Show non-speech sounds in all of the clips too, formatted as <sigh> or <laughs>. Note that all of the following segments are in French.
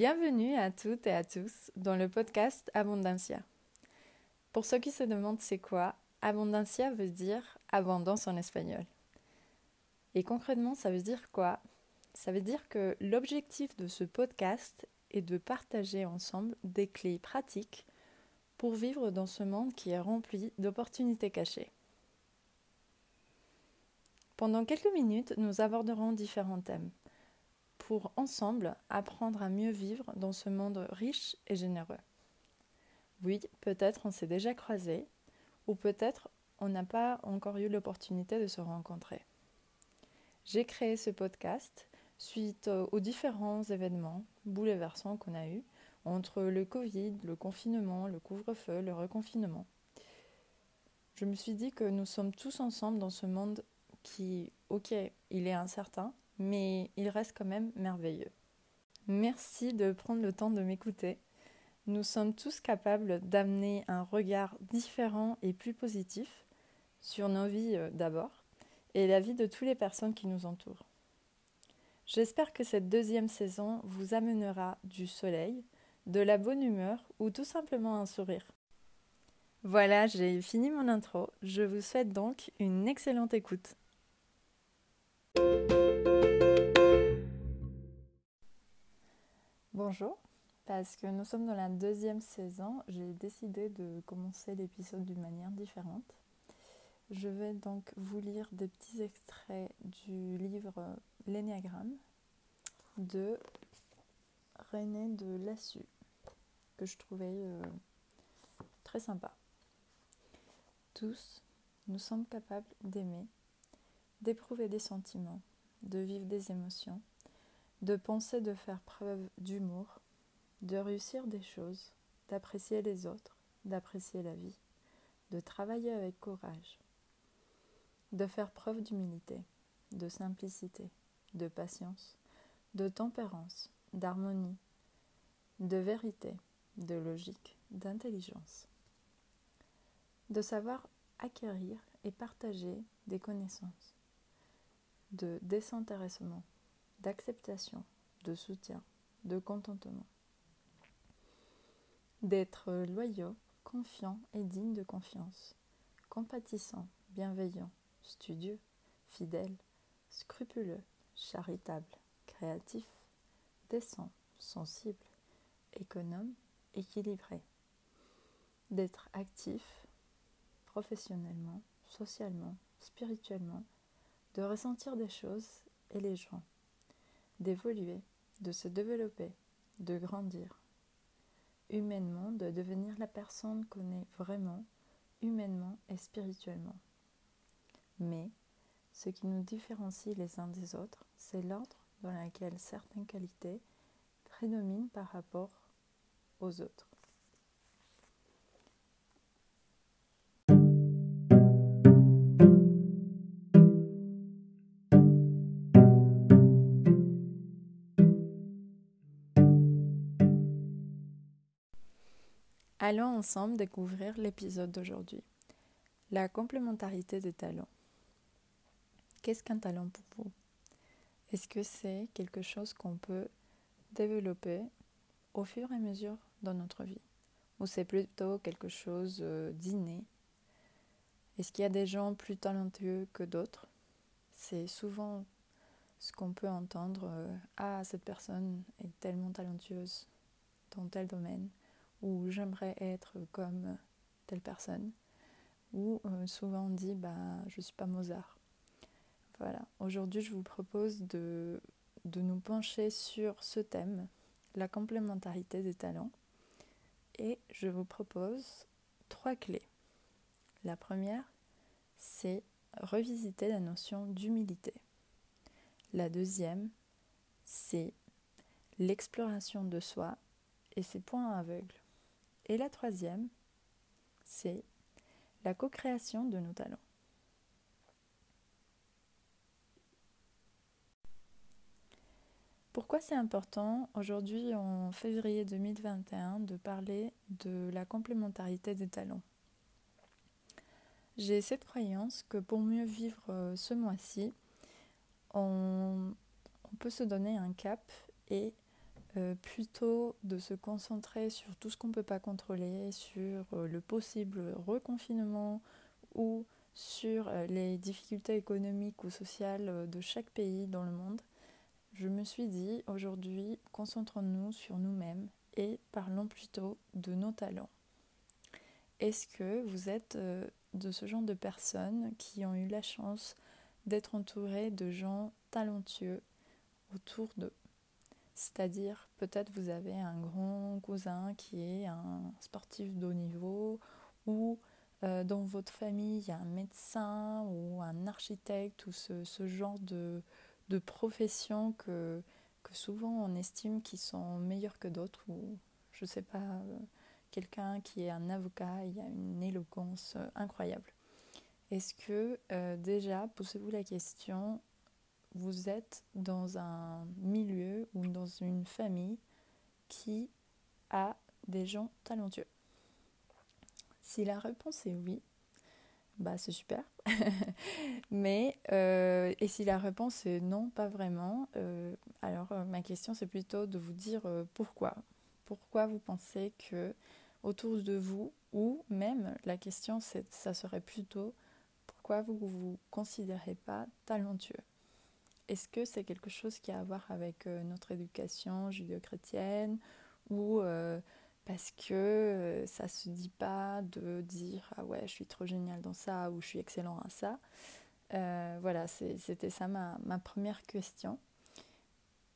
Bienvenue à toutes et à tous dans le podcast Abondancia. Pour ceux qui se demandent c'est quoi, Abondancia veut dire abondance en espagnol. Et concrètement, ça veut dire quoi? Ça veut dire que l'objectif de ce podcast est de partager ensemble des clés pratiques pour vivre dans ce monde qui est rempli d'opportunités cachées. Pendant quelques minutes, nous aborderons différents thèmes pour ensemble apprendre à mieux vivre dans ce monde riche et généreux. Oui, peut-être on s'est déjà croisés, ou peut-être on n'a pas encore eu l'opportunité de se rencontrer. J'ai créé ce podcast suite aux différents événements bouleversants qu'on a eus entre le Covid, le confinement, le couvre-feu, le reconfinement. Je me suis dit que nous sommes tous ensemble dans ce monde qui, ok, il est incertain, mais il reste quand même merveilleux. Merci de prendre le temps de m'écouter. Nous sommes tous capables d'amener un regard différent et plus positif sur nos vies euh, d'abord et la vie de toutes les personnes qui nous entourent. J'espère que cette deuxième saison vous amènera du soleil, de la bonne humeur ou tout simplement un sourire. Voilà, j'ai fini mon intro. Je vous souhaite donc une excellente écoute. Bonjour, parce que nous sommes dans la deuxième saison, j'ai décidé de commencer l'épisode d'une manière différente. Je vais donc vous lire des petits extraits du livre L'énéagramme de René de Lassus, que je trouvais euh, très sympa. Tous, nous sommes capables d'aimer, d'éprouver des sentiments, de vivre des émotions de penser de faire preuve d'humour, de réussir des choses, d'apprécier les autres, d'apprécier la vie, de travailler avec courage, de faire preuve d'humilité, de simplicité, de patience, de tempérance, d'harmonie, de vérité, de logique, d'intelligence, de savoir acquérir et partager des connaissances, de désintéressement, d'acceptation, de soutien, de contentement. D'être loyaux, confiant et digne de confiance, compatissant, bienveillant, studieux, fidèle, scrupuleux, charitable, créatif, décent, sensible, économe, équilibré. D'être actif professionnellement, socialement, spirituellement, de ressentir des choses et les gens d'évoluer, de se développer, de grandir. Humainement, de devenir la personne qu'on est vraiment, humainement et spirituellement. Mais, ce qui nous différencie les uns des autres, c'est l'ordre dans lequel certaines qualités prédominent par rapport aux autres. Allons ensemble découvrir l'épisode d'aujourd'hui. La complémentarité des talents. Qu'est-ce qu'un talent pour vous? Est-ce que c'est quelque chose qu'on peut développer au fur et à mesure dans notre vie? Ou c'est plutôt quelque chose euh, d'inné? Est-ce qu'il y a des gens plus talentueux que d'autres? C'est souvent ce qu'on peut entendre. Euh, ah, cette personne est tellement talentueuse dans tel domaine ou j'aimerais être comme telle personne, ou euh, souvent on dit bah je suis pas Mozart. Voilà, aujourd'hui je vous propose de, de nous pencher sur ce thème, la complémentarité des talents, et je vous propose trois clés. La première, c'est revisiter la notion d'humilité. La deuxième, c'est l'exploration de soi et ses points aveugles. Et la troisième, c'est la co-création de nos talents. Pourquoi c'est important aujourd'hui en février 2021 de parler de la complémentarité des talents? J'ai cette croyance que pour mieux vivre euh, ce mois-ci, on, on, peut se donner un cap et euh, plutôt de se concentrer sur tout ce qu'on ne peut pas contrôler, sur euh, le possible reconfinement ou sur euh, les difficultés économiques ou sociales de chaque pays dans le monde, je me suis dit aujourd'hui, concentrons-nous sur nous-mêmes et parlons plutôt de nos talents. Est-ce que vous êtes de ce genre de personnes qui ont eu la chance d'être entourées de gens talentueux autour d'eux? C'est-à-dire, peut-être vous avez un grand cousin qui est un sportif de haut niveau, ou euh, dans votre famille, il y a un médecin ou un architecte, ou ce, genre de, de profession que, que souvent on estime qu'ils sont meilleurs que d'autres, ou je ne sais pas, euh, quelqu'un qui est un avocat, il y a une éloquence euh, incroyable. Est-ce que déjà, posez-vous la question, vous êtes dans un milieu ou dans une famille qui a des gens talentueux Si la réponse est oui, bah c'est super. <laughs> Mais euh, et si la réponse est non, pas vraiment, euh, alors euh, ma question c'est plutôt de vous dire pourquoi. Pourquoi vous pensez que autour de vous, ou même la question c'est, ça serait plutôt pourquoi vous ne vous considérez pas talentueux? Est-ce que c'est quelque chose qui a à voir avec euh, notre éducation judéo-chrétienne ou euh, parce que euh, ça se dit pas de dire ah ouais je suis trop génial dans ça ou je suis excellent à ça. Voilà c'était ça ma, première question.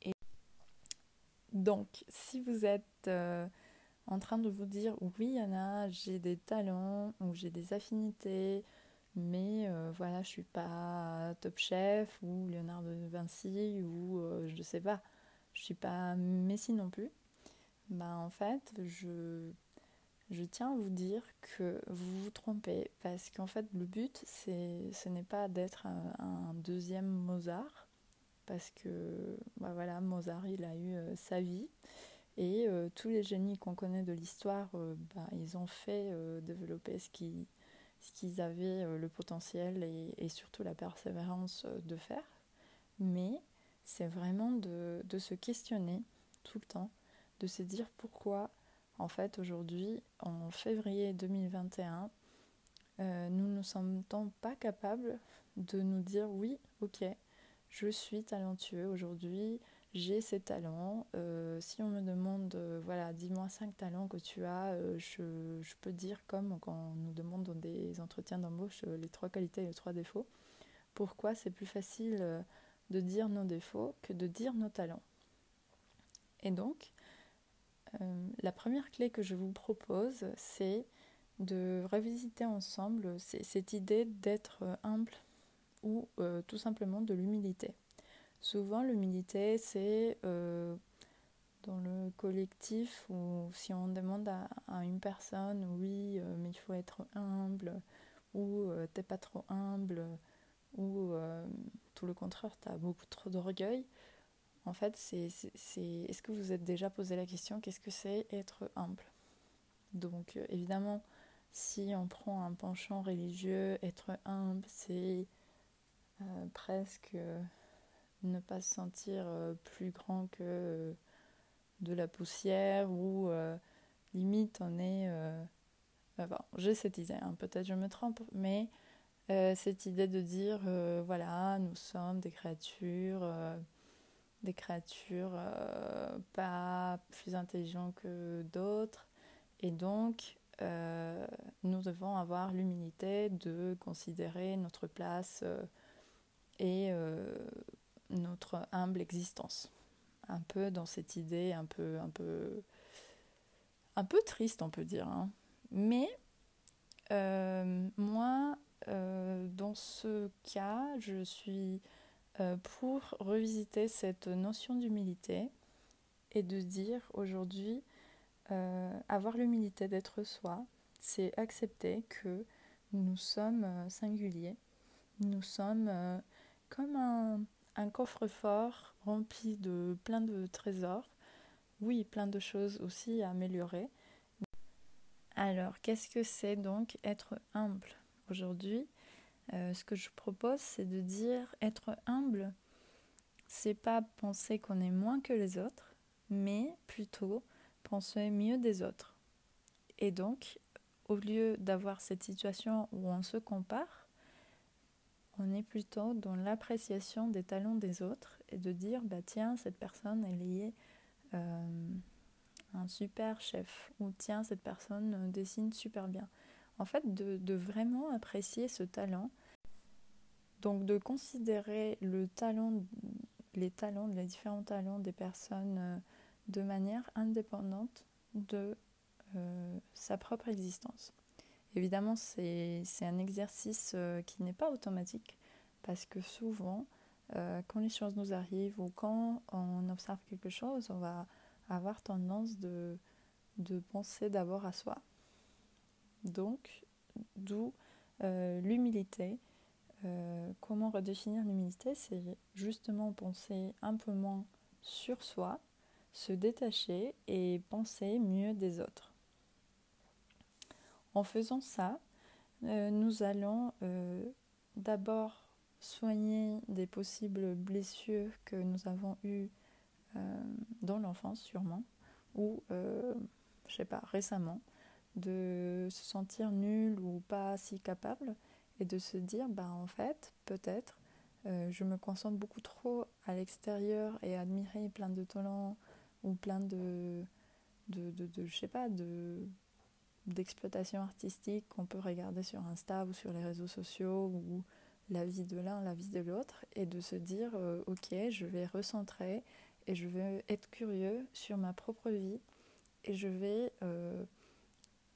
Et donc si vous êtes en train de vous dire oui Anna j'ai des talents ou j'ai des affinités mais voilà, je suis pas Top Chef ou Leonardo de Vinci ou euh, je sais pas, je suis pas Messi non plus. Bah en fait, je, je tiens à vous dire que vous vous trompez parce qu'en fait le but c'est ce n'est pas d'être un, deuxième Mozart parce que bah voilà Mozart il a eu euh, sa vie et tous les génies qu'on connaît de l'histoire bah, ils ont fait développer ce qui qu'ils avaient euh, le potentiel et, surtout la persévérance euh, de faire. Mais c'est vraiment de, se questionner tout le temps, de se dire pourquoi, en fait, aujourd'hui, en février 2021, euh, nous ne sommes pas capables de nous dire oui, ok, je suis talentueux aujourd'hui, j'ai ces talents. Euh, si on me demande, euh, voilà, dis-moi cinq talents que tu as, euh, je, je, peux dire comme quand on nous demande dans des entretiens d'embauche les trois qualités et les trois défauts. Pourquoi c'est plus facile de dire nos défauts que de dire nos talents? Et donc, la première clé que je vous propose, c'est de revisiter ensemble cette idée d'être humble ou tout simplement de l'humilité. Souvent, l'humilité, c'est euh, dans le collectif ou si on demande à, une personne, oui, euh, mais il faut être humble, ou euh, t'es pas trop humble, ou tout le contraire, t'as beaucoup trop d'orgueil. En fait, c'est, est-ce que vous êtes déjà posé la question, qu'est-ce que c'est être humble? Donc, évidemment, si on prend un penchant religieux, être humble, c'est presque ne pas se sentir euh, plus grand que euh, de la poussière ou euh, limite on est... j'ai cette idée, hein, peut-être je me trompe, mais cette idée de dire, voilà, nous sommes des créatures, des créatures pas plus intelligentes que d'autres, et donc nous devons avoir l'humilité de considérer notre place et notre humble existence. Un peu dans cette idée, un peu, un peu, un peu triste, on peut dire. Hein. Mais euh, moi, euh, dans ce cas, je suis euh, pour revisiter cette notion d'humilité et de dire aujourd'hui, avoir l'humilité d'être soi, c'est accepter que nous sommes singuliers, nous sommes comme un, un coffre-fort rempli de plein de trésors. Oui, plein de choses aussi à améliorer. Alors, qu'est-ce que c'est donc être humble? Aujourd'hui, euh, ce que je propose, c'est de dire être humble, c'est pas penser qu'on est moins que les autres, mais plutôt penser mieux des autres. Et donc, au lieu d'avoir cette situation où on se compare, on est plutôt dans l'appréciation des talents des autres et de dire bah tiens cette personne elle est euh, un super chef ou tiens cette personne dessine super bien. En fait de, vraiment apprécier ce talent, donc de considérer le talent, les talents, les différents talents des personnes euh, de manière indépendante de euh, sa propre existence. Évidemment, c'est un exercice euh, qui n'est pas automatique parce que souvent, euh, quand les choses nous arrivent ou quand on observe quelque chose, on va avoir tendance de, de penser d'abord à soi. Donc, d'où l'humilité. comment redéfinir l'humilité C'est justement penser un peu moins sur soi, se détacher et penser mieux des autres. En faisant ça, euh, nous allons euh, d'abord soigner des possibles blessures que nous avons eues euh, dans l'enfance sûrement, ou je sais pas, récemment, de se sentir nul ou pas si capable et de se dire bah en fait peut-être je me concentre beaucoup trop à l'extérieur et admirer plein de talents ou plein de de, de, de je sais pas de d'exploitation artistique qu'on peut regarder sur Insta ou sur les réseaux sociaux ou la vie de l'un, la vie de l'autre, et de se dire euh, ok, je vais recentrer et je vais être curieux sur ma propre vie et je vais euh,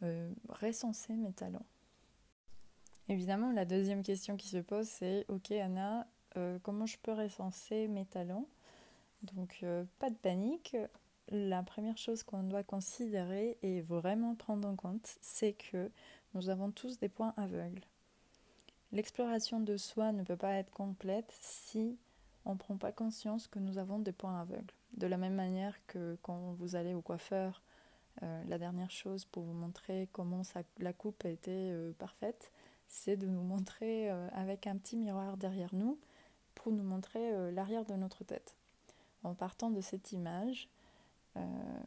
euh, recenser mes talents. Évidemment, la deuxième question qui se pose, c'est ok Anna, comment je peux recenser mes talents? Donc pas de panique, la première chose qu'on doit considérer et vraiment prendre en compte, c'est que nous avons tous des points aveugles. L'exploration de soi ne peut pas être complète si on ne prend pas conscience que nous avons des points aveugles. De la même manière que quand vous allez au coiffeur, euh, la dernière chose pour vous montrer comment la coupe a été euh, parfaite, c'est de nous montrer euh, avec un petit miroir derrière nous pour nous montrer l'arrière de notre tête. En partant de cette image, euh,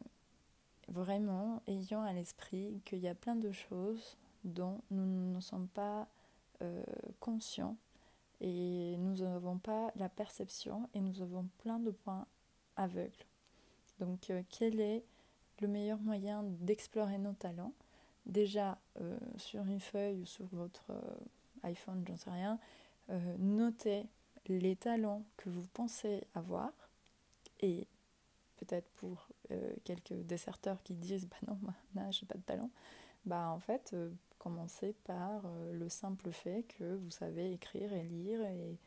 vraiment ayant à l'esprit qu'il y a plein de choses dont nous ne sommes pas euh, conscients et nous n'avons pas la perception et nous avons plein de points aveugles. Donc euh, quel est le meilleur moyen d'explorer nos talents? Déjà sur une feuille ou sur votre iPhone, j'en sais rien, notez les talents que vous pensez avoir et peut-être pour euh, quelques déserteurs qui disent bah non, moi, j'ai pas de talent, bah en fait, euh, commencez par euh, le simple fait que vous savez écrire et lire et,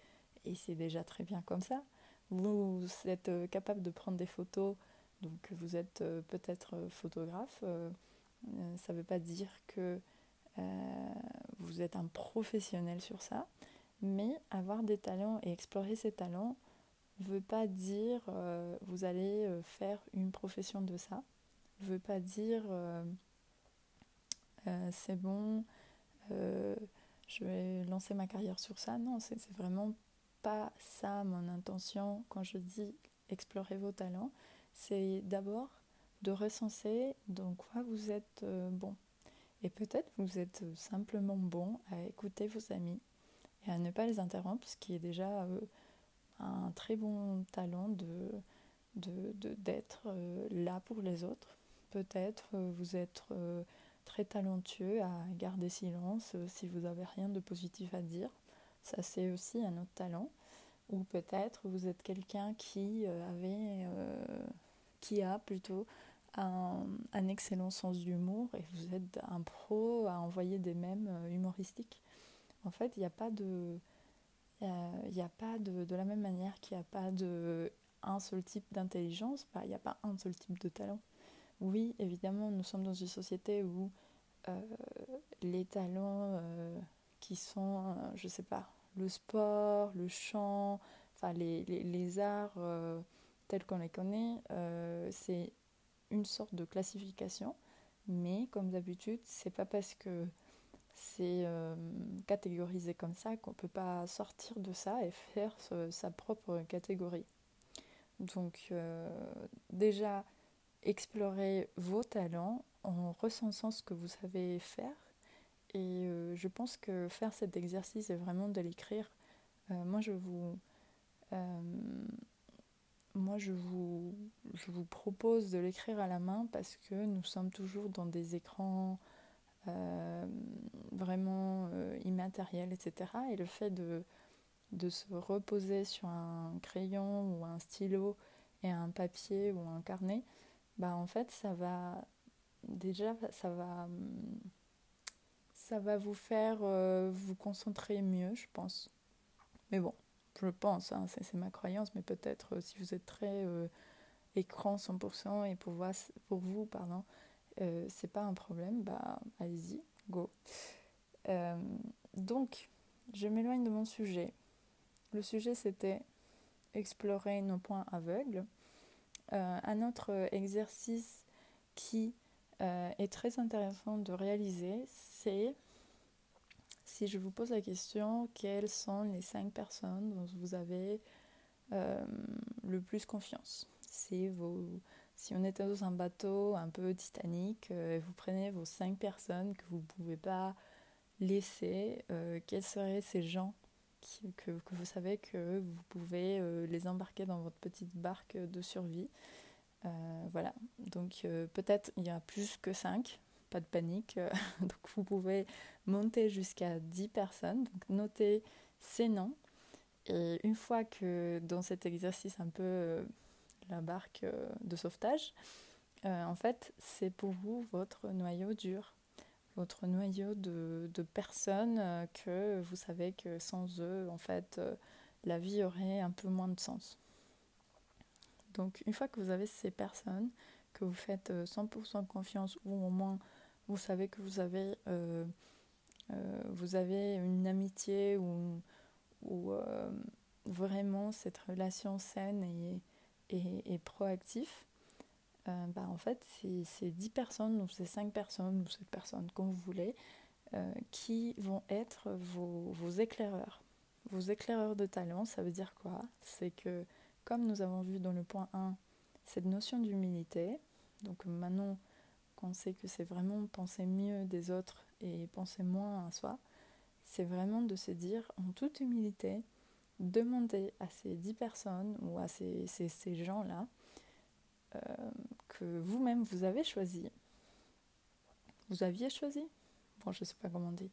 et c'est déjà très bien comme ça. Vous, êtes capable de prendre des photos, donc vous êtes peut-être photographe. ça ne veut pas dire que vous êtes un professionnel sur ça, mais avoir des talents et explorer ces talents, veut pas dire euh, vous allez euh, faire une profession de ça, veut pas dire euh, c'est bon, je vais lancer ma carrière sur ça. Non, c'est vraiment pas ça mon intention quand je dis explorer vos talents. C'est d'abord de recenser dans quoi vous êtes bon. Et peut-être vous êtes simplement bon à écouter vos amis et à ne pas les interrompre, ce qui est déjà un très bon talent de d'être de, euh, là pour les autres. Peut-être euh, vous êtes euh, très talentueux à garder silence si vous n'avez rien de positif à dire. Ça, c'est aussi un autre talent. Ou peut-être vous êtes quelqu'un qui avait, qui a plutôt un, un excellent sens d'humour et vous êtes un pro à envoyer des mèmes humoristiques. En fait, il n'y a pas de, il euh, a pas de, de la même manière qu'il n'y a pas de un seul type d'intelligence, bah, il n'y a pas un seul type de talent. Oui, évidemment, nous sommes dans une société où euh, les talents euh, qui sont, je sais pas, le sport, le chant, enfin les, les, les arts tels qu'on les connaît, c'est une sorte de classification, mais comme d'habitude, c'est pas parce que c'est euh, catégorisé comme ça qu'on ne peut pas sortir de ça et faire sa propre catégorie. Donc déjà, explorer vos talents en recensant ce que vous savez faire. Et je pense que faire cet exercice est vraiment de l'écrire. moi, je vous moi, je vous, je vous propose de l'écrire à la main parce que nous sommes toujours dans des écrans euh, vraiment euh, immatériels, etc. Et le fait de, de se reposer sur un crayon ou un stylo et un papier ou un carnet, bah en fait, ça va déjà, ça va, ça va vous faire euh, vous concentrer mieux, je pense. Mais bon, je pense, hein, c'est ma croyance, mais peut-être euh, si vous êtes très écran 100% et pour, pour vous, pardon, euh, c'est pas un problème, bah allez-y, go. donc, je m'éloigne de mon sujet. Le sujet c'était explorer nos points aveugles. un autre exercice qui est très intéressant de réaliser, c'est si je vous pose la question, quelles sont les cinq personnes dont vous avez euh, le plus confiance? Si on était dans un bateau un peu Titanic, euh, et vous prenez vos cinq personnes que vous ne pouvez pas laisser, euh, quels seraient ces gens que, vous savez que vous pouvez les embarquer dans votre petite barque de survie? Voilà, donc peut-être il y a plus que cinq, pas de panique. <laughs> donc vous pouvez monter jusqu'à 10 personnes. Donc notez ces noms. Et une fois que dans cet exercice un peu euh, la barque euh, de sauvetage, euh, en fait, c'est pour vous votre noyau dur, votre noyau de, personnes que vous savez que sans eux, en fait, la vie aurait un peu moins de sens. Donc, une fois que vous avez ces personnes, que vous faites 100% confiance ou au moins vous savez que vous avez, euh, euh, une amitié ou, euh, vraiment cette relation saine et, et, et proactive, bah en fait, c'est 10 personnes ou c'est 5 personnes ou 7 personnes, comme vous voulez, qui vont être vos, vos éclaireurs. Vos éclaireurs de talent, ça veut dire quoi? C'est que, comme nous avons vu dans le point 1, cette notion d'humilité, donc maintenant, qu'on sait que c'est vraiment penser mieux des autres et penser moins à soi, c'est vraiment de se dire en toute humilité, demander à ces dix personnes ou à ces, ces, gens-là euh, que vous-même vous avez choisi. Vous aviez choisi Bon, je sais pas comment on dit.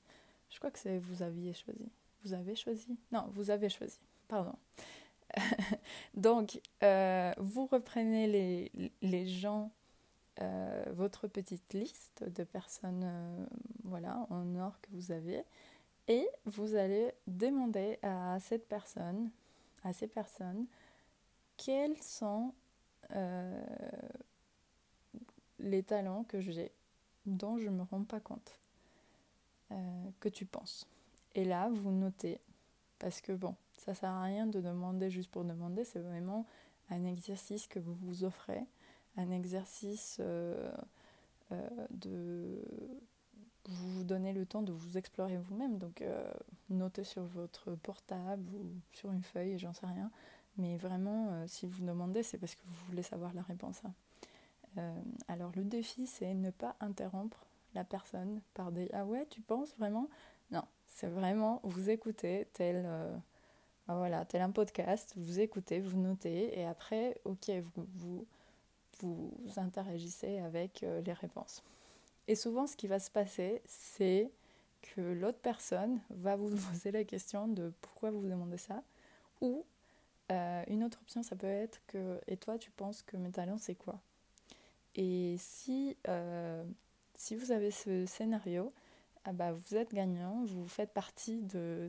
Je crois que c'est vous aviez choisi. Vous avez choisi Non, vous avez choisi. Pardon. <laughs> Donc, euh, vous reprenez les, les gens euh, votre petite liste de personnes voilà, en or que vous avez et vous allez demander à cette personne, à ces personnes, quels sont euh, les talents que j'ai dont je ne me rends pas compte que tu penses. Et là, vous notez, parce que bon, ça sert à rien de demander juste pour demander, c'est vraiment un exercice que vous vous offrez un exercice euh, euh, de vous donner le temps de vous explorer vous-même. Donc, euh, notez sur votre portable ou sur une feuille, j'en sais rien. Mais vraiment, si vous demandez, c'est parce que vous voulez savoir la réponse. Hein. alors, le défi, c'est ne pas interrompre la personne par des Ah ouais, tu penses vraiment? Non, c'est vraiment vous écoutez tel. Ben voilà, tel un podcast, vous écoutez, vous notez, et après, ok, vous, vous vous interagissez avec euh, les réponses. Et souvent, ce qui va se passer, c'est que l'autre personne va vous <laughs> poser la question de pourquoi vous demandez ça. Ou euh, une autre option, ça peut être que et toi, tu penses que mes talents, c'est quoi? Et si, euh, si vous avez ce scénario, ah bah, vous êtes gagnant, vous faites partie de,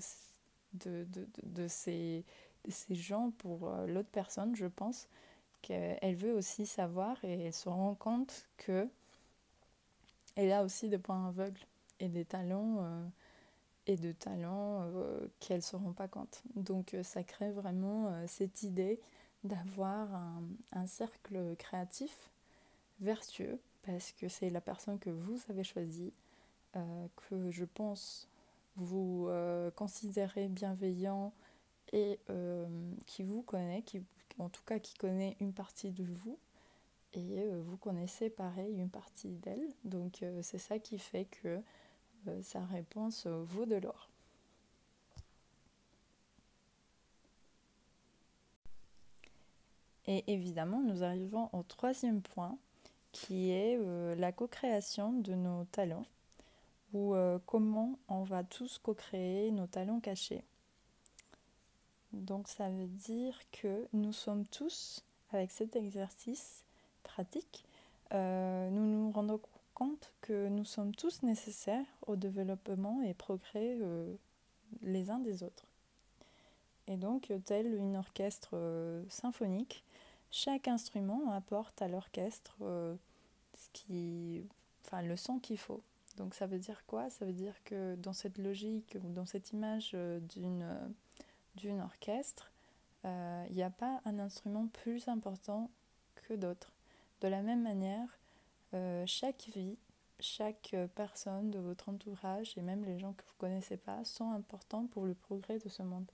de, de, de ces, ces gens pour l'autre personne, je pense elle veut aussi savoir et elle se rend compte que elle a aussi des points aveugles et des talents euh, et de talents euh, ne se rend pas compte. Donc euh, ça crée vraiment cette idée d'avoir un, cercle créatif vertueux parce que c'est la personne que vous avez choisie, que je pense vous considérez bienveillant et qui vous connaît, qui, en tout cas qui connaît une partie de vous, et vous connaissez pareil une partie d'elle. Donc c'est ça qui fait que sa réponse vaut de l'or. Et évidemment, nous arrivons au troisième point, qui est euh, la co-création de nos talents, ou euh, comment on va tous co-créer nos talents cachés. Donc ça veut dire que nous sommes tous, avec cet exercice pratique, euh, nous nous rendons compte que nous sommes tous nécessaires au développement et progrès les uns des autres. Et donc, tel une orchestre symphonique, chaque instrument apporte à l'orchestre euh, le son qu'il faut. Donc ça veut dire quoi? Ça veut dire que dans cette logique ou dans cette image euh, euh, d'une orchestre, il n'y a pas un instrument plus important que d'autres. De la même manière, chaque vie, chaque personne de votre entourage et même les gens que vous ne connaissez pas sont importants pour le progrès de ce monde.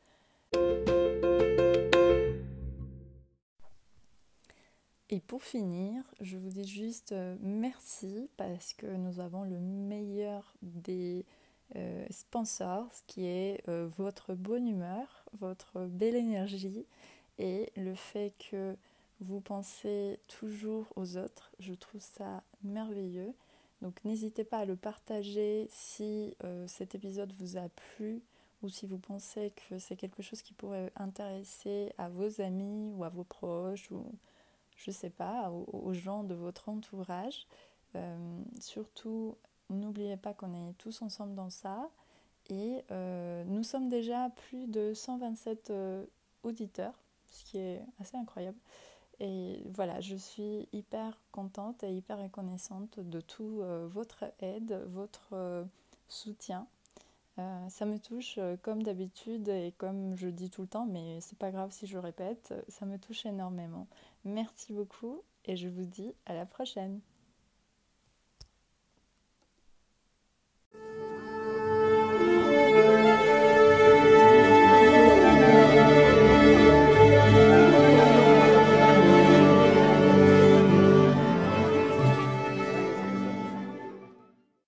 Et pour finir, je vous dis juste euh, merci parce que nous avons le meilleur des euh, sponsors, qui est euh, votre bonne humeur, votre belle énergie et le fait que vous pensez toujours aux autres. Je trouve ça merveilleux. Donc n'hésitez pas à le partager si cet épisode vous a plu ou si vous pensez que c'est quelque chose qui pourrait intéresser à vos amis ou à vos proches ou je sais pas, aux, gens de votre entourage. Euh, surtout, n'oubliez pas qu'on est tous ensemble dans ça. Et euh, nous sommes déjà plus de 127 euh, auditeurs, ce qui est assez incroyable. Et voilà, je suis hyper contente et hyper reconnaissante de tout votre aide, votre soutien. ça me touche comme d'habitude et comme je dis tout le temps, mais c'est pas grave si je répète, ça me touche énormément. Merci beaucoup et je vous dis à la prochaine.